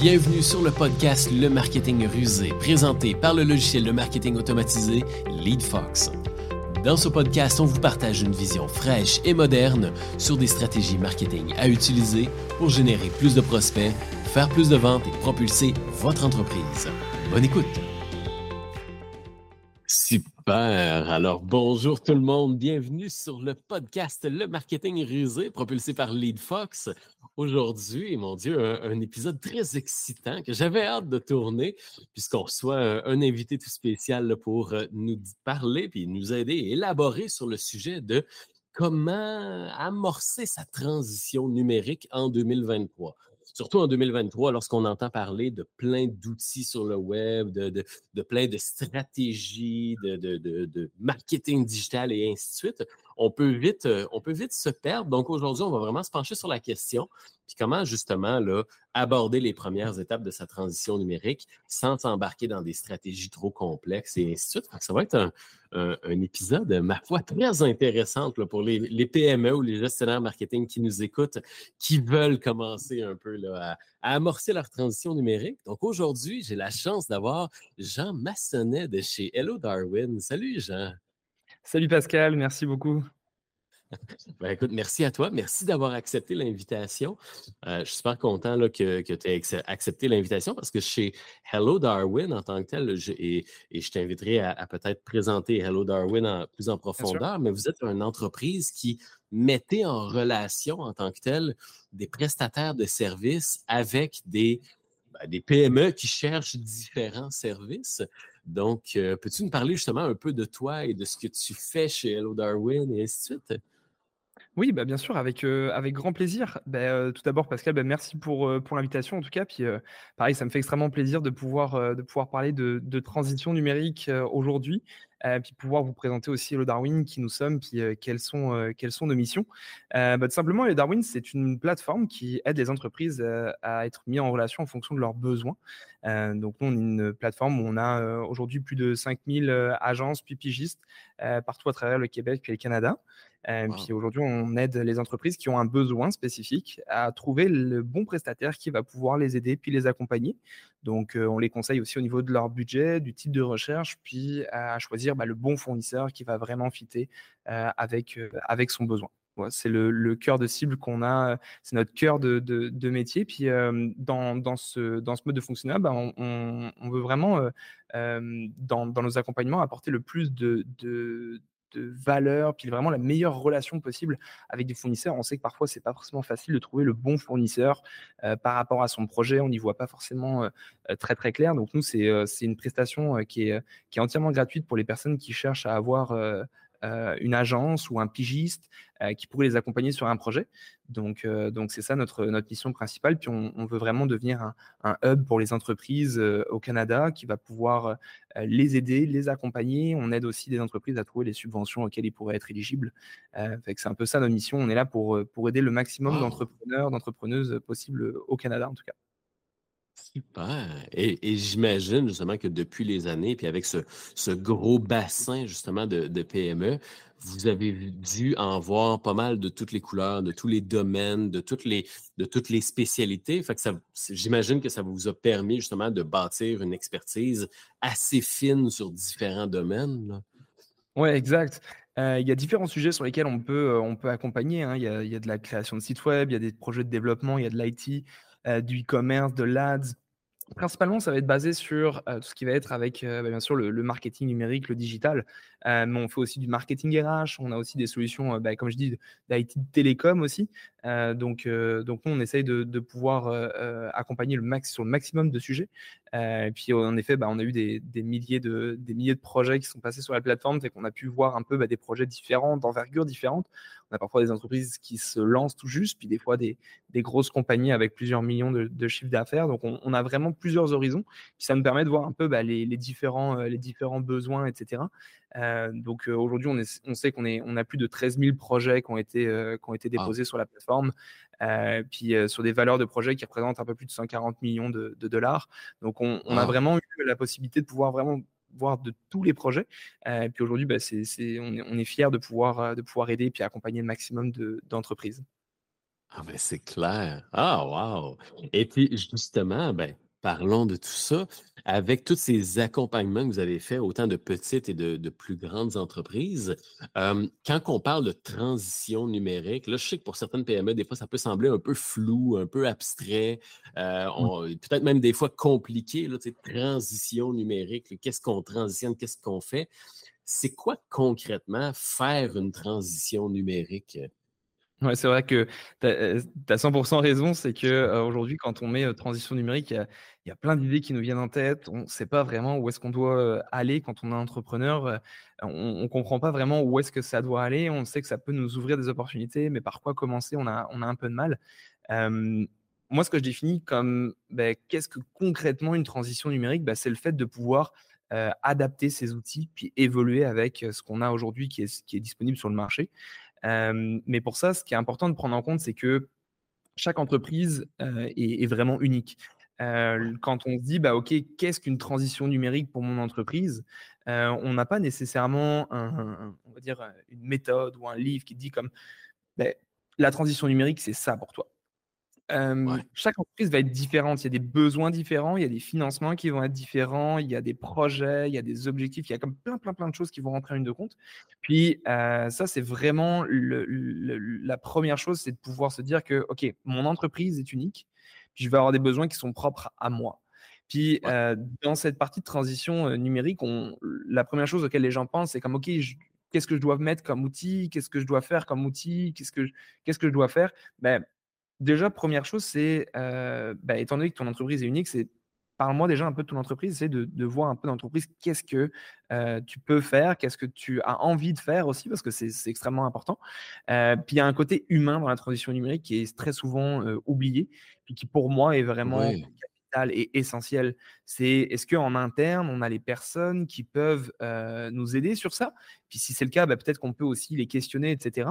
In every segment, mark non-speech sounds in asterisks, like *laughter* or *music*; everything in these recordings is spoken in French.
Bienvenue sur le podcast Le Marketing Rusé, présenté par le logiciel de marketing automatisé LeadFox. Dans ce podcast, on vous partage une vision fraîche et moderne sur des stratégies marketing à utiliser pour générer plus de prospects, faire plus de ventes et propulser votre entreprise. Bonne écoute! Alors, bonjour tout le monde. Bienvenue sur le podcast Le Marketing Rusé, propulsé par LeadFox. Aujourd'hui, mon Dieu, un, épisode très excitant que j'avais hâte de tourner, puisqu'on reçoit un, invité tout spécial pour euh, nous parler puis nous aider à élaborer sur le sujet de comment amorcer sa transition numérique en 2023 surtout en 2023, lorsqu'on entend parler de plein d'outils sur le web, de, plein de stratégies, de, marketing digital et ainsi de suite, on peut vite, euh, on peut vite se perdre. Donc aujourd'hui, on va vraiment se pencher sur la question, puis comment justement aborder les premières étapes de sa transition numérique sans s'embarquer dans des stratégies trop complexes et ainsi de suite. Ça va être un, épisode, ma foi, très intéressant pour les, PME ou les gestionnaires marketing qui nous écoutent, qui veulent commencer un peu là, à, amorcer leur transition numérique. Donc aujourd'hui, j'ai la chance d'avoir Jean Massonnet de chez Hello Darwin. Salut Jean. Salut Pascal, merci beaucoup. Ben, écoute, merci à toi. Merci d'avoir accepté l'invitation. Euh, je suis super content là, que, tu aies accepté l'invitation parce que chez Hello Darwin, en tant que tel, et, je t'inviterai à, peut-être présenter Hello Darwin en, plus en profondeur, mais vous êtes une entreprise qui mettait en relation en tant que tel des prestataires de services avec des, ben, des PME qui cherchent différents services. Donc, euh, peux-tu nous parler justement un peu de toi et de ce que tu fais chez Hello Darwin et ainsi de suite? Oui, bah, bien sûr, avec, avec grand plaisir. Bah, tout d'abord, Pascal, bah, merci pour, pour l'invitation en tout cas. Puis, pareil, ça me fait extrêmement plaisir de pouvoir, de pouvoir parler de, transition numérique aujourd'hui, puis pouvoir vous présenter aussi Hello Darwin, qui nous sommes, puis quelles, sont, quelles sont nos missions. Bah, tout simplement, Hello Darwin, c'est une plateforme qui aide les entreprises à être mis en relation en fonction de leurs besoins. Donc, nous, on est une plateforme où on a aujourd'hui plus de 5000 agences puis pigistes partout à travers le Québec puis le Canada. Euh, puis aujourd'hui, on aide les entreprises qui ont un besoin spécifique à trouver le bon prestataire qui va pouvoir les aider puis les accompagner. Donc, euh, on les conseille aussi au niveau de leur budget, du type de recherche, puis à choisir bah, le bon fournisseur qui va vraiment fitter euh, avec, avec son besoin. C'est le, cœur de cible qu'on a, c'est notre cœur de, métier. Puis dans, dans, ce, dans ce mode de fonctionnement, bah, on, veut vraiment, dans, dans, nos accompagnements, apporter le plus de, de valeur, puis vraiment la meilleure relation possible avec des fournisseurs. On sait que parfois, c'est pas forcément facile de trouver le bon fournisseur euh, par rapport à son projet. On n'y voit pas forcément euh, euh, très très clair. Donc nous, c'est une prestation qui est, qui est entièrement gratuite pour les personnes qui cherchent à avoir euh, une agence ou un pigiste euh, qui pourrait les accompagner sur un projet. Donc, euh, donc c'est ça notre, notre mission principale. Puis on, veut vraiment devenir un, un, hub pour les entreprises au Canada qui va pouvoir les aider, les accompagner. On aide aussi des entreprises à trouver les subventions auxquelles ils pourraient être éligibles. c'est un peu ça notre mission. On est là pour, pour aider le maximum d'entrepreneurs, d'entrepreneuses possibles au Canada en tout cas. Super. Et, j'imagine justement que depuis les années, puis avec ce, gros bassin justement de, PME, vous avez dû en voir pas mal de toutes les couleurs, de tous les domaines, de toutes les, spécialités. J'imagine que ça vous a permis justement de bâtir une expertise assez fine sur différents domaines. Oui, exact. Euh, il y a différents sujets sur lesquels on peut, euh, on peut accompagner. Hein. Il, y a, de la création de sites web, il y a des projets de développement, il y a de l'IT, du e-commerce, de l'ADS. Principalement, ça va être basé sur euh, tout ce qui va être avec, euh, bah, bien sûr, le, marketing numérique, le digital. Mais on fait aussi du marketing RH. On a aussi des solutions, bah, comme je dis, d'IT télécom aussi. donc, donc, nous, on essaye de, pouvoir accompagner le max sur le maximum de sujets. et puis, en effet, bah, on a eu des, milliers de, de projets qui sont passés sur la plateforme. Fait qu'on a pu voir un peu des projets différents, d'envergure différente. On a parfois des entreprises qui se lancent tout juste, puis des fois des, grosses compagnies avec plusieurs millions de, de chiffres d'affaires. Donc, on, a vraiment plusieurs horizons. Puis ça nous permet de voir un peu bah, euh, les différents besoins, etc. Euh, donc, euh, aujourd'hui, on, on, sait qu'on on a plus de 13 000 projets qui ont été, qui ont été déposés sur la plateforme. puis sur des valeurs de projets qui représentent un peu plus de 140 millions de, dollars. Donc, on, a vraiment eu la possibilité de pouvoir vraiment voir de tous les projets. et puis aujourd'hui, bah, on, est, on est fiers de pouvoir, de pouvoir aider et puis accompagner le maximum d'entreprises. Ah ben c'est clair. Ah wow! Et puis justement, ben, parlons de tout ça. Avec tous ces accompagnements que vous avez faits, autant de petites et de, de plus grandes entreprises, euh, quand on parle de transition numérique, là, je sais que pour certaines PME, des fois, ça peut sembler un peu flou, un peu abstrait, euh, peut-être même des fois compliqué, là, transition numérique, qu'est-ce qu'on transitionne, qu'est-ce qu'on fait? C'est quoi concrètement faire une transition numérique? Ouais, c'est vrai que tu as, 100% raison. C'est que aujourd'hui, quand on met transition numérique, il y a, plein d'idées qui nous viennent en tête. On ne sait pas vraiment où est-ce qu'on doit aller quand on est entrepreneur. on ne comprend pas vraiment où est-ce que ça doit aller. On sait que ça peut nous ouvrir des opportunités, mais par quoi commencer, on a, on a un peu de mal. moi, ce que je définis comme ben, qu'est-ce que concrètement une transition numérique, ben, c'est le fait de pouvoir adapter ces outils puis évoluer avec ce qu'on a aujourd'hui qui est, qui est disponible sur le marché mais pour ça, ce qui est important de prendre en compte, c'est que chaque entreprise est, vraiment unique. quand on se dit, bah, OK, qu'est-ce qu'une transition numérique pour mon entreprise? On n'a pas nécessairement on va dire, une méthode ou un livre qui dit comme, bah, la transition numérique, c'est ça pour toi. Chaque entreprise va être différente. Il y a des besoins différents, il y a des financements qui vont être différents, il y a des projets, il y a des objectifs, il y a comme plein, plein, plein de choses qui vont rentrer en ligne de compte. Puis ça, c'est vraiment la première chose, c'est de pouvoir se dire que, OK, mon entreprise est unique, puis je vais avoir des besoins qui sont propres à moi. Puis dans cette partie de transition numérique, on, la première chose auquel les gens pensent, c'est comme, OK, qu'est-ce que je dois mettre comme outil, qu'est-ce que je dois faire comme outil, qu'est-ce que, qu'est-ce que je dois faire? Ben, Déjà, première chose, c'est, bah, étant donné que ton entreprise est unique, c'est parle-moi déjà un peu de ton entreprise, c'est de, voir un peu d'entreprise, qu'est-ce que tu peux faire, qu'est-ce que tu as envie de faire aussi, parce que c'est extrêmement important. puis il y a un côté humain dans la transition numérique qui est très souvent oublié, puis qui pour moi est vraiment et essentiel. C'est est-ce qu'en interne, on a les personnes qui peuvent nous aider sur ça? Puis si c'est le cas, bah, peut-être qu'on peut aussi les questionner, etc.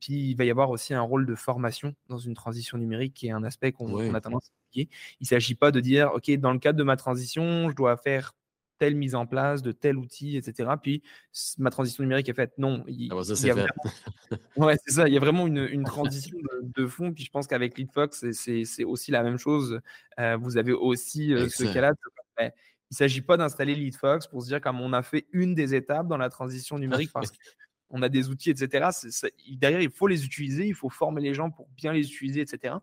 puis il va y avoir aussi un rôle de formation dans une transition numérique qui est un aspect qu'on a tendance à oublier. Il ne s'agit pas de dire, OK, dans le cadre de ma transition, je dois faire telle mise en place de tel outil, etc. Puis ma transition numérique est faite. Non, il, ah ça, y a vraiment... *laughs* ouais, c'est ça. Il y a vraiment une, *laughs* transition de, fond. Puis je pense qu'avec LeadFox, c'est aussi la même chose. Euh, vous avez aussi euh, ce cas-là. il ne s'agit pas d'installer LeadFox pour se dire comme on a fait une des étapes dans la transition numérique parce qu'on a des outils, etc. derrière, il faut les utiliser, il faut former les gens pour bien les utiliser, etc.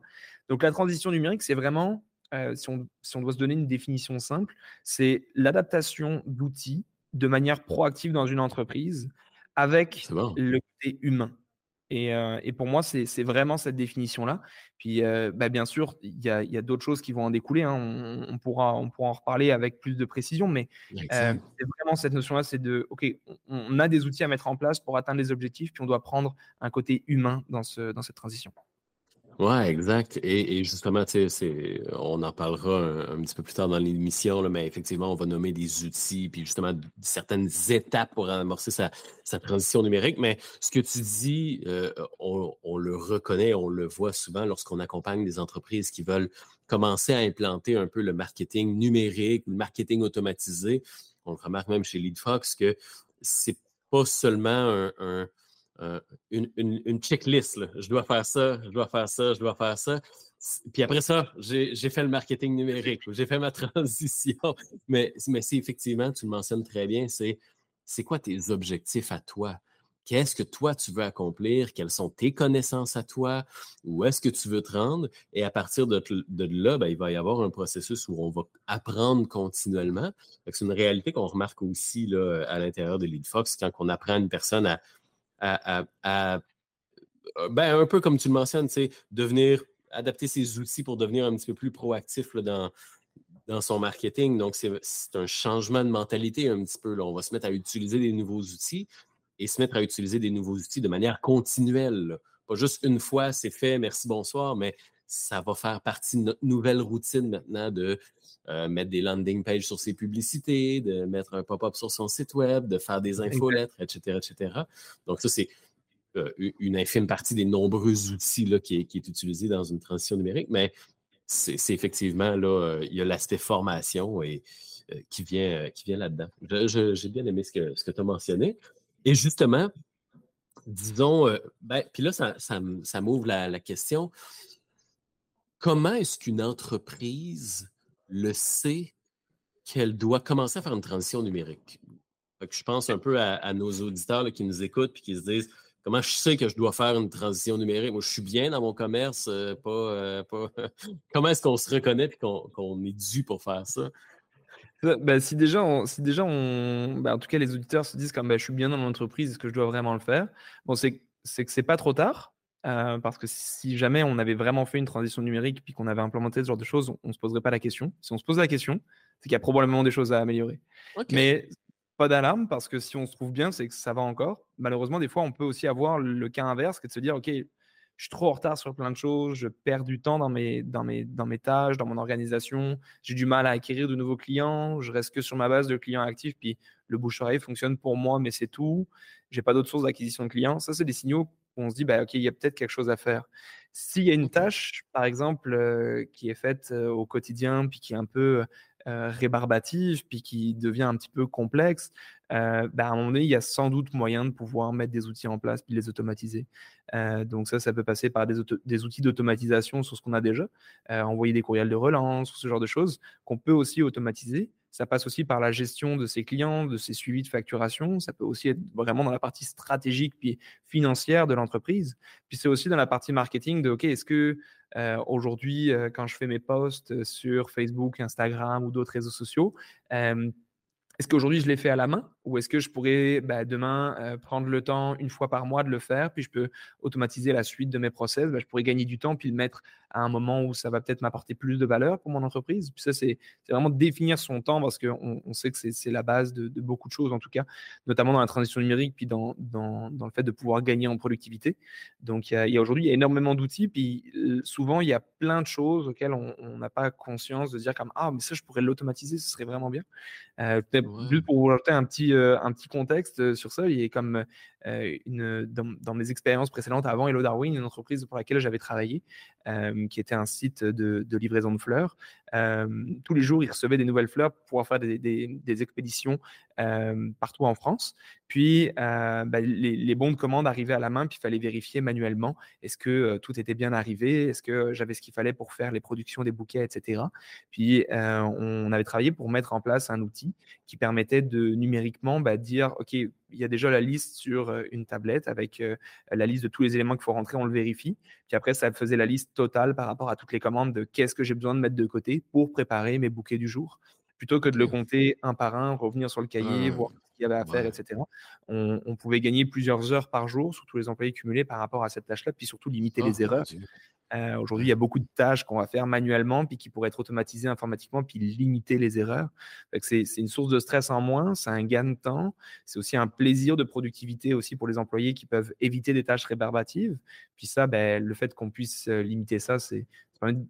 Donc la transition numérique, c'est vraiment euh, si, on, doit se donner une définition simple, c'est l'adaptation d'outils de manière proactive dans une entreprise avec le côté humain. Euh, et, pour moi, c'est vraiment cette définition-là. Puis, euh, bah, bien sûr, il y a, d'autres choses qui vont en découler. Hein. On, pourra, on pourra en reparler avec plus de précision, mais c'est vraiment cette notion-là, c'est de, OK, on, a des outils à mettre en place pour atteindre les objectifs, puis on doit prendre un côté humain dans, ce, dans cette transition. Ouais, exact. Et, justement, tu sais, on en parlera un, petit peu plus tard dans l'émission, mais effectivement, on va nommer des outils, puis justement certaines étapes pour amorcer sa, transition numérique. Mais ce que tu dis, euh, on, le reconnaît, on le voit souvent lorsqu'on accompagne des entreprises qui veulent commencer à implanter un peu le marketing numérique, le marketing automatisé. On le remarque même chez LeadFox que c'est pas seulement un euh, une, checklist. Je dois faire ça, je dois faire ça, je dois faire ça. Puis après ça, j'ai fait le marketing numérique, j'ai fait ma *laughs* transition. Mais, mais c'est effectivement, tu le mentionnes très bien, c'est c'est quoi tes objectifs à toi? Qu'est-ce que toi tu veux accomplir? Quelles sont tes connaissances à toi? Où est-ce que tu veux te rendre? Et à partir de, là, ben, il va y avoir un processus où on va apprendre continuellement. C'est une réalité qu'on remarque aussi là, à l'intérieur de LeadFox quand on apprend une personne à à, euh, ben, un peu comme tu le mentionnes, devenir, adapter ses outils pour devenir un petit peu plus proactif dans, dans son marketing. Donc, c'est un changement de mentalité un petit peu. On va se mettre à utiliser des nouveaux outils et se mettre à utiliser des nouveaux outils de manière continuelle. Pas juste une fois, c'est fait, merci, bonsoir, mais ça va faire partie de notre nouvelle routine maintenant de euh, mettre des landing pages sur ses publicités, de mettre un pop-up sur son site web, de faire des infolettres, etc., etc. Donc, ça, c'est euh, une infime partie des nombreux outils là, qui, est, utilisé dans une transition numérique, mais c'est effectivement, là, euh, il y a l'aspect formation et, qui vient, qui vient là-dedans. J'ai bien aimé ce que, ce que tu as mentionné. Et justement, disons, ben, puis là, ça, ça, m'ouvre la, question. Comment est-ce qu'une entreprise le sait qu'elle doit commencer à faire une transition numérique? je pense un peu à, nos auditeurs qui nous écoutent et qui se disent comment je sais que je dois faire une transition numérique? Moi, je suis bien dans mon commerce, euh, pas, euh, *laughs* comment est-ce qu'on se reconnaît et qu'on est dû pour faire ça? Bah, si déjà, on, si déjà on, bah, en tout cas, les auditeurs se disent comme bah, je suis bien dans l'entreprise, est-ce que je dois vraiment le faire? Bon, c'est c'est que c'est pas trop tard. Euh, parce que si jamais on avait vraiment fait une transition numérique puis qu'on avait implémenté ce genre de choses, on, ne se poserait pas la question. Si on se pose la question, c'est qu'il y a probablement des choses à améliorer. Mais pas d'alarme parce que si on se trouve bien, c'est que ça va encore. Malheureusement, des fois, on peut aussi avoir le cas inverse, qui est de se dire, ok, je suis trop en retard sur plein de choses, je perds du temps dans mes, dans mes, dans mes tâches, dans mon organisation, j'ai du mal à acquérir de nouveaux clients, je reste que sur ma base de clients actifs, puis le bouche-oreille fonctionne pour moi, mais c'est tout. J'ai pas d'autres sources d'acquisition de clients. Ça, c'est des signaux on se dit, bah, OK, il y a peut-être quelque chose à faire. S'il y a une tâche, par exemple, euh, qui est faite euh, au quotidien, puis qui est un peu euh, rébarbative, puis qui devient un petit peu complexe, bah, à un moment donné, il y a sans doute moyen de pouvoir mettre des outils en place puis les automatiser. Donc ça, ça peut passer par des, des outils d'automatisation sur ce qu'on a déjà, envoyer des courriels de relance, ce genre de choses qu'on peut aussi automatiser. Ça passe aussi par la gestion de ses clients, de ses suivis de facturation. Ça peut aussi être vraiment dans la partie stratégique puis financière de l'entreprise. Puis c'est aussi dans la partie marketing de OK, est-ce que euh, aujourd'hui, euh, quand je fais mes posts sur Facebook, Instagram ou d'autres réseaux sociaux, euh, est-ce qu'aujourd'hui je les fais à la main? Ou est-ce que je pourrais bah, demain prendre le temps une fois par mois de le faire, puis je peux automatiser la suite de mes process, bah, je pourrais gagner du temps puis le mettre à un moment où ça va peut-être m'apporter plus de valeur pour mon entreprise? Puis ça, c'est vraiment définir son temps parce qu'on on sait que c'est la base de, beaucoup de choses, en tout cas, notamment dans la transition numérique, puis dans, dans, dans le fait de pouvoir gagner en productivité. Donc, il y a, a aujourd'hui, il y a énormément d'outils, puis euh, souvent, il y a plein de choses auxquelles on n'a pas conscience de dire comme Ah, mais ça, je pourrais l'automatiser, ce serait vraiment bien. Euh, Juste pour vous ajouter un petit, euh, un petit contexte euh, sur ça, il est comme dans, dans, mes expériences précédentes avant Hello Darwin, une entreprise pour laquelle j'avais travaillé, qui était un site de, livraison de fleurs. tous les jours, ils recevaient des nouvelles fleurs pour pouvoir faire des, expéditions partout en France. Puis, bah, les, bons de commande arrivaient à la main, puis il fallait vérifier manuellement est-ce que tout était bien arrivé, est-ce que j'avais ce qu'il fallait pour faire les productions des bouquets, etc. Puis, on avait travaillé pour mettre en place un outil qui permettait de numériquement bah, dire, OK, il y a déjà la liste sur une tablette avec euh, la liste de tous les éléments qu'il faut rentrer, on le vérifie. Puis après, ça faisait la liste totale par rapport à toutes les commandes de qu'est-ce que j'ai besoin de mettre de côté pour préparer mes bouquets du jour. Plutôt que de le compter un par un, revenir sur le cahier, voir ce qu'il y avait à faire, etc. On, pouvait gagner plusieurs heures par jour sur tous les employés cumulés par rapport à cette tâche-là, puis surtout limiter les oh, erreurs. Euh, aujourd'hui, il y a beaucoup de tâches qu'on va faire manuellement, puis qui pourraient être automatisées informatiquement, puis limiter les erreurs. C'est une source de stress en moins, c'est un gain de temps, c'est aussi un plaisir de productivité aussi pour les employés qui peuvent éviter des tâches rébarbatives. Puis ça, ben, le fait qu'on puisse euh, limiter ça, c'est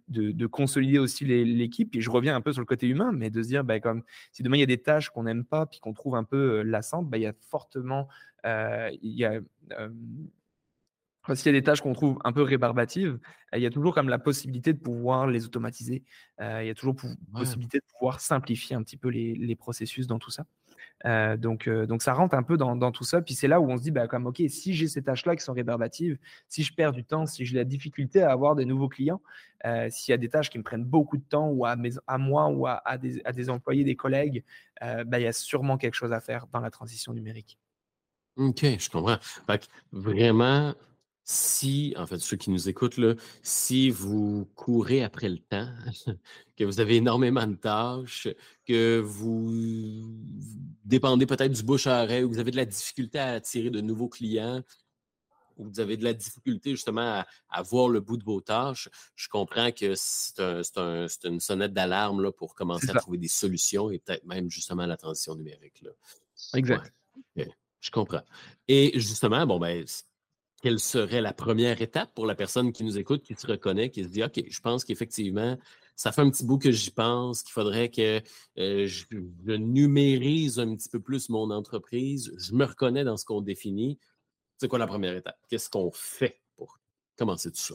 de, de, consolider aussi l'équipe. Et je reviens un peu sur le côté humain, mais de se dire, ben, comme si demain il y a des tâches qu'on n'aime pas, puis qu'on trouve un peu euh, lassantes, ben, il y a fortement, il y a s'il y a des tâches qu'on trouve un peu rébarbatives, euh, il y a toujours comme la possibilité de pouvoir les automatiser. Euh, il y a toujours possibilité de pouvoir simplifier un petit peu les, processus dans tout ça. Euh, donc, donc ça rentre un peu dans, tout ça. Puis c'est là où on se dit, bah, comme, OK, si j'ai ces tâches-là qui sont rébarbatives, si je perds du temps, si j'ai la difficulté à avoir des nouveaux clients, s'il y a des tâches qui me prennent beaucoup de temps ou à, mes, à moi ou à, des, employés, des collègues, bah, il y a sûrement quelque chose à faire dans la transition numérique. OK, je comprends. vraiment, si, en fait, ceux qui nous écoutent, là, si vous courez après le temps, *laughs* que vous avez énormément de tâches, que vous dépendez peut-être du bouche à oreille, ou vous avez de la difficulté à attirer de nouveaux clients, ou vous avez de la difficulté justement à, voir le bout de vos tâches, je comprends que c'est une sonnette d'alarme pour commencer à trouver des solutions et peut-être même justement la transition numérique. Là. Exact. Je comprends. Et justement, bon, ben, quelle serait la première étape pour la personne qui nous écoute, qui se reconnaît, qui se dit OK, je pense qu'effectivement, ça fait un petit bout que j'y pense, qu'il faudrait que euh, je, numérise un petit peu plus mon entreprise. Je me reconnais dans ce qu'on définit. C'est quoi la première étape? Qu'est-ce qu'on fait pour commencer tout ça?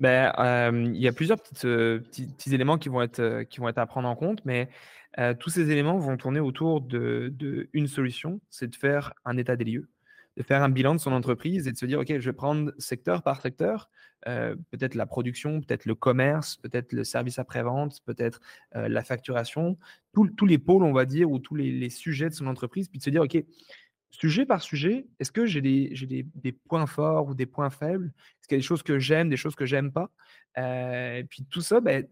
Ben, euh, il y a plusieurs euh, petits, éléments qui vont, être, qui à prendre en compte, mais tous ces éléments vont tourner autour d'une solution, c'est de faire un état des lieux. De faire un bilan de son entreprise et de se dire, OK, je vais prendre secteur par secteur, euh, peut-être la production, peut-être le commerce, peut-être le service après-vente, peut-être euh, la facturation, tous les pôles, on va dire, ou tous les, sujets de son entreprise, puis de se dire, OK, sujet par sujet, est-ce que j'ai des, des, points forts ou des points faibles? Est-ce qu'il y a des choses que j'aime, des choses que j'aime pas? Euh, Et puis tout ça, ben,